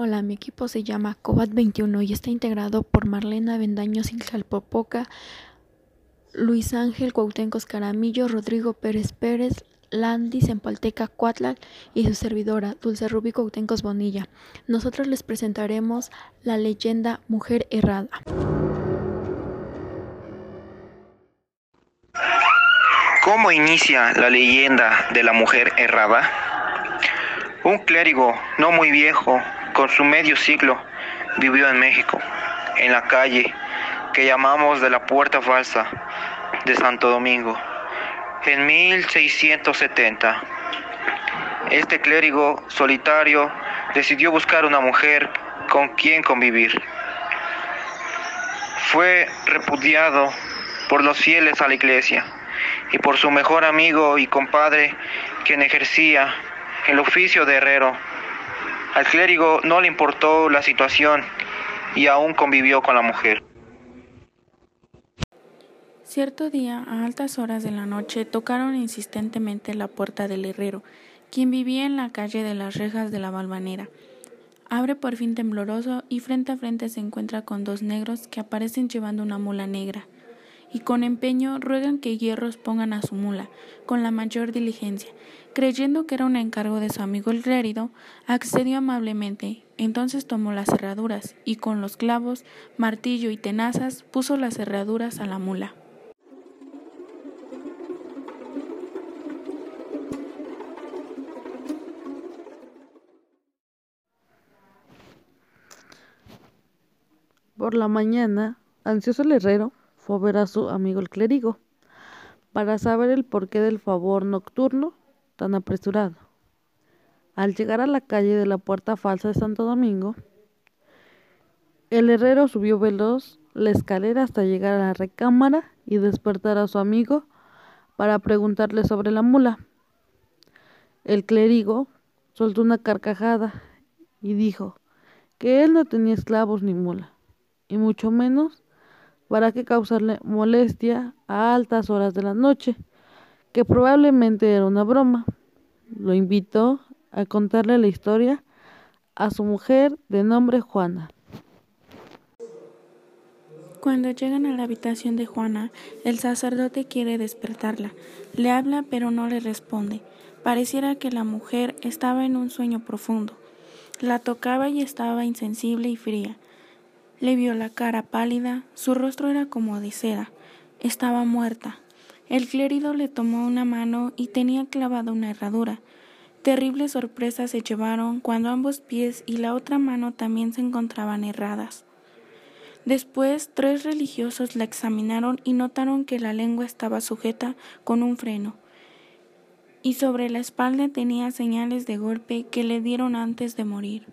Hola, mi equipo se llama Cobat 21 y está integrado por Marlena Bendaño Siljalpopoca, Luis Ángel Cuauhténcos Caramillo, Rodrigo Pérez Pérez, Landy Zempalteca Cuatlal y su servidora, Dulce Rubí Cuauhténcos Bonilla. Nosotros les presentaremos la leyenda Mujer Errada. ¿Cómo inicia la leyenda de la mujer errada? Un clérigo no muy viejo con su medio siglo, vivió en México, en la calle que llamamos de la Puerta Falsa de Santo Domingo, en 1670. Este clérigo solitario decidió buscar una mujer con quien convivir. Fue repudiado por los fieles a la iglesia y por su mejor amigo y compadre, quien ejercía el oficio de herrero al clérigo no le importó la situación y aún convivió con la mujer. Cierto día, a altas horas de la noche, tocaron insistentemente la puerta del herrero, quien vivía en la calle de las rejas de la Balvanera. Abre por fin tembloroso y frente a frente se encuentra con dos negros que aparecen llevando una mula negra y con empeño ruegan que hierros pongan a su mula, con la mayor diligencia. Creyendo que era un encargo de su amigo el clérigo, accedió amablemente. Entonces tomó las cerraduras y con los clavos, martillo y tenazas puso las cerraduras a la mula. Por la mañana, ansioso el herrero fue a ver a su amigo el clérigo para saber el porqué del favor nocturno tan apresurado. Al llegar a la calle de la Puerta Falsa de Santo Domingo, el herrero subió veloz la escalera hasta llegar a la recámara y despertar a su amigo para preguntarle sobre la mula. El clérigo soltó una carcajada y dijo que él no tenía esclavos ni mula, y mucho menos para que causarle molestia a altas horas de la noche, que probablemente era una broma. Lo invitó a contarle la historia a su mujer de nombre Juana. Cuando llegan a la habitación de Juana, el sacerdote quiere despertarla. Le habla pero no le responde. Pareciera que la mujer estaba en un sueño profundo. La tocaba y estaba insensible y fría. Le vio la cara pálida, su rostro era como de seda, estaba muerta. El clérigo le tomó una mano y tenía clavada una herradura. Terribles sorpresas se llevaron cuando ambos pies y la otra mano también se encontraban erradas. Después, tres religiosos la examinaron y notaron que la lengua estaba sujeta con un freno, y sobre la espalda tenía señales de golpe que le dieron antes de morir.